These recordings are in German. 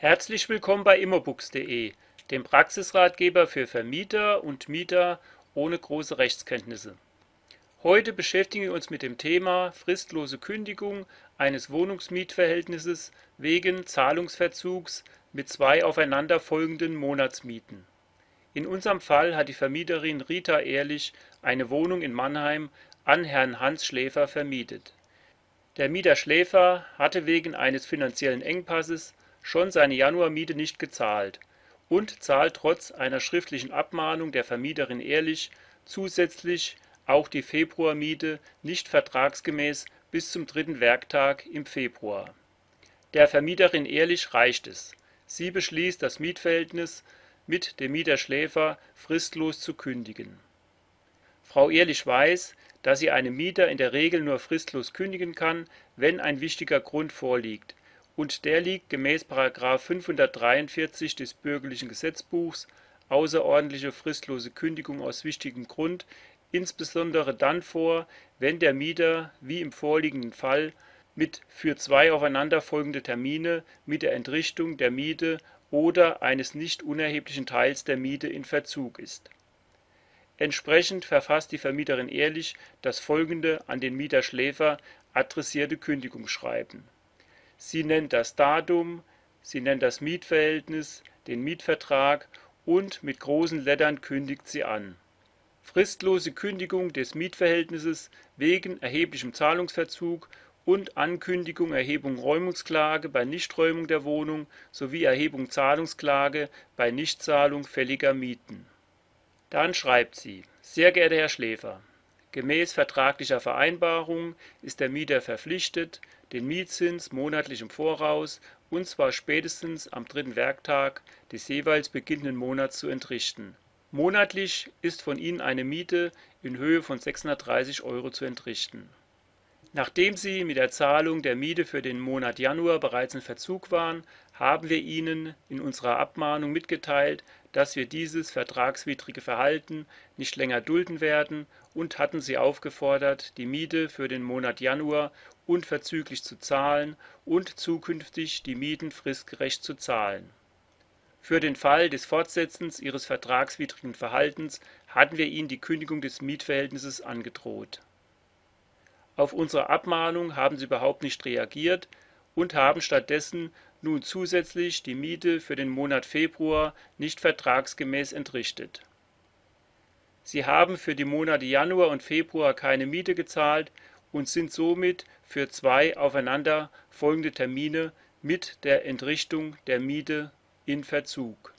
Herzlich willkommen bei immobooks.de, dem Praxisratgeber für Vermieter und Mieter ohne große Rechtskenntnisse. Heute beschäftigen wir uns mit dem Thema fristlose Kündigung eines Wohnungsmietverhältnisses wegen Zahlungsverzugs mit zwei aufeinanderfolgenden Monatsmieten. In unserem Fall hat die Vermieterin Rita Ehrlich eine Wohnung in Mannheim an Herrn Hans Schläfer vermietet. Der Mieter Schläfer hatte wegen eines finanziellen Engpasses schon seine Januarmiete nicht gezahlt und zahlt trotz einer schriftlichen Abmahnung der Vermieterin Ehrlich zusätzlich auch die Februarmiete nicht vertragsgemäß bis zum dritten Werktag im Februar. Der Vermieterin Ehrlich reicht es. Sie beschließt, das Mietverhältnis mit dem Mieter Schläfer fristlos zu kündigen. Frau Ehrlich weiß, dass sie einem Mieter in der Regel nur fristlos kündigen kann, wenn ein wichtiger Grund vorliegt, und der liegt gemäß § 543 des Bürgerlichen Gesetzbuchs (außerordentliche fristlose Kündigung aus wichtigem Grund) insbesondere dann vor, wenn der Mieter, wie im vorliegenden Fall, mit für zwei aufeinanderfolgende Termine mit der Entrichtung der Miete oder eines nicht unerheblichen Teils der Miete in Verzug ist. Entsprechend verfasst die Vermieterin Ehrlich das folgende an den Mieter Schläfer adressierte Kündigungsschreiben. Sie nennt das Datum, sie nennt das Mietverhältnis, den Mietvertrag und mit großen Lettern kündigt sie an. Fristlose Kündigung des Mietverhältnisses wegen erheblichem Zahlungsverzug und Ankündigung Erhebung Räumungsklage bei Nichträumung der Wohnung sowie Erhebung Zahlungsklage bei Nichtzahlung fälliger Mieten. Dann schreibt sie: Sehr geehrter Herr Schläfer, gemäß vertraglicher Vereinbarung ist der Mieter verpflichtet, den Mietzins monatlich im Voraus und zwar spätestens am dritten Werktag des jeweils beginnenden Monats zu entrichten. Monatlich ist von Ihnen eine Miete in Höhe von 630 Euro zu entrichten Nachdem Sie mit der Zahlung der Miete für den Monat Januar bereits in Verzug waren, haben wir Ihnen in unserer Abmahnung mitgeteilt, dass wir dieses vertragswidrige Verhalten nicht länger dulden werden und hatten Sie aufgefordert, die Miete für den Monat Januar unverzüglich zu zahlen und zukünftig die Mieten fristgerecht zu zahlen. Für den Fall des Fortsetzens Ihres vertragswidrigen Verhaltens hatten wir Ihnen die Kündigung des Mietverhältnisses angedroht auf unsere Abmahnung haben sie überhaupt nicht reagiert und haben stattdessen nun zusätzlich die Miete für den Monat Februar nicht vertragsgemäß entrichtet. Sie haben für die Monate Januar und Februar keine Miete gezahlt und sind somit für zwei aufeinander folgende Termine mit der Entrichtung der Miete in Verzug.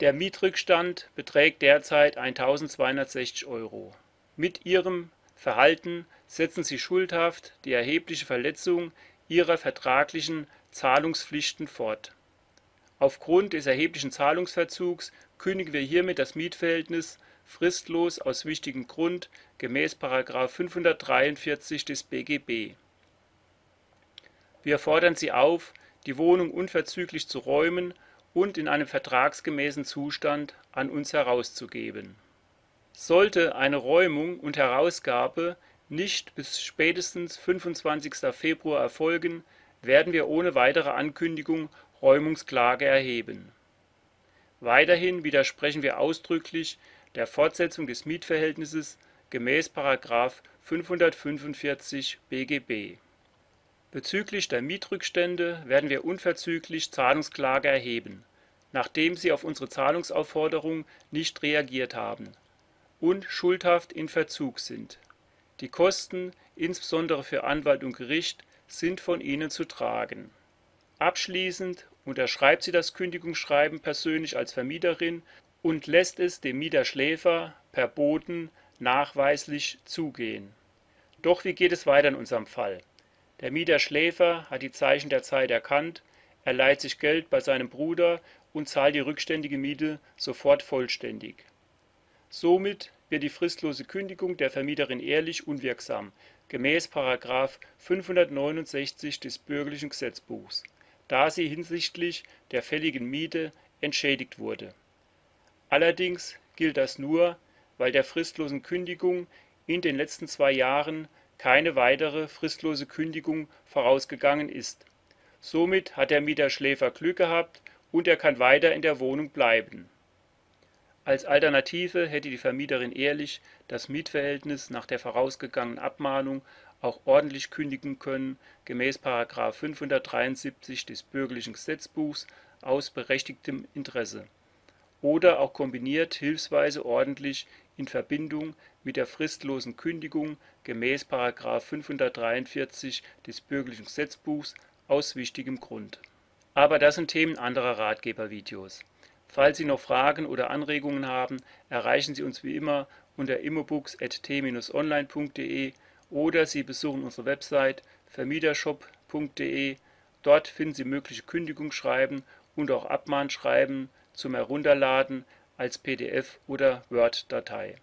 Der Mietrückstand beträgt derzeit 1260 Euro. Mit ihrem Verhalten setzen sie schuldhaft die erhebliche Verletzung ihrer vertraglichen Zahlungspflichten fort. Aufgrund des erheblichen Zahlungsverzugs kündigen wir hiermit das Mietverhältnis fristlos aus wichtigem Grund gemäß § 543 des BGB. Wir fordern Sie auf, die Wohnung unverzüglich zu räumen und in einem vertragsgemäßen Zustand an uns herauszugeben sollte eine Räumung und Herausgabe nicht bis spätestens 25. Februar erfolgen, werden wir ohne weitere Ankündigung Räumungsklage erheben. Weiterhin widersprechen wir ausdrücklich der Fortsetzung des Mietverhältnisses gemäß § 545 BGB. Bezüglich der Mietrückstände werden wir unverzüglich Zahlungsklage erheben, nachdem Sie auf unsere Zahlungsaufforderung nicht reagiert haben und schuldhaft in Verzug sind. Die Kosten, insbesondere für Anwalt und Gericht, sind von Ihnen zu tragen. Abschließend unterschreibt sie das Kündigungsschreiben persönlich als Vermieterin und lässt es dem Mieter Schläfer per Boten nachweislich zugehen. Doch wie geht es weiter in unserem Fall? Der Mieter Schläfer hat die Zeichen der Zeit erkannt, er leiht sich Geld bei seinem Bruder und zahlt die rückständige Miete sofort vollständig. Somit wird die fristlose Kündigung der Vermieterin Ehrlich unwirksam gemäß § 569 des Bürgerlichen Gesetzbuchs, da sie hinsichtlich der fälligen Miete entschädigt wurde. Allerdings gilt das nur, weil der fristlosen Kündigung in den letzten zwei Jahren keine weitere fristlose Kündigung vorausgegangen ist. Somit hat der Mieter-Schläfer Glück gehabt und er kann weiter in der Wohnung bleiben. Als Alternative hätte die Vermieterin ehrlich das Mietverhältnis nach der vorausgegangenen Abmahnung auch ordentlich kündigen können gemäß § 573 des Bürgerlichen Gesetzbuchs aus berechtigtem Interesse oder auch kombiniert hilfsweise ordentlich in Verbindung mit der fristlosen Kündigung gemäß § 543 des Bürgerlichen Gesetzbuchs aus wichtigem Grund. Aber das sind Themen anderer Ratgebervideos. Falls Sie noch Fragen oder Anregungen haben, erreichen Sie uns wie immer unter immobooks.t-online.de oder Sie besuchen unsere Website vermietershop.de. Dort finden Sie mögliche Kündigungsschreiben und auch Abmahnschreiben zum Herunterladen als PDF oder Word-Datei.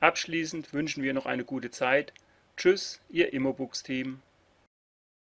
Abschließend wünschen wir noch eine gute Zeit. Tschüss, Ihr Immobooks-Team.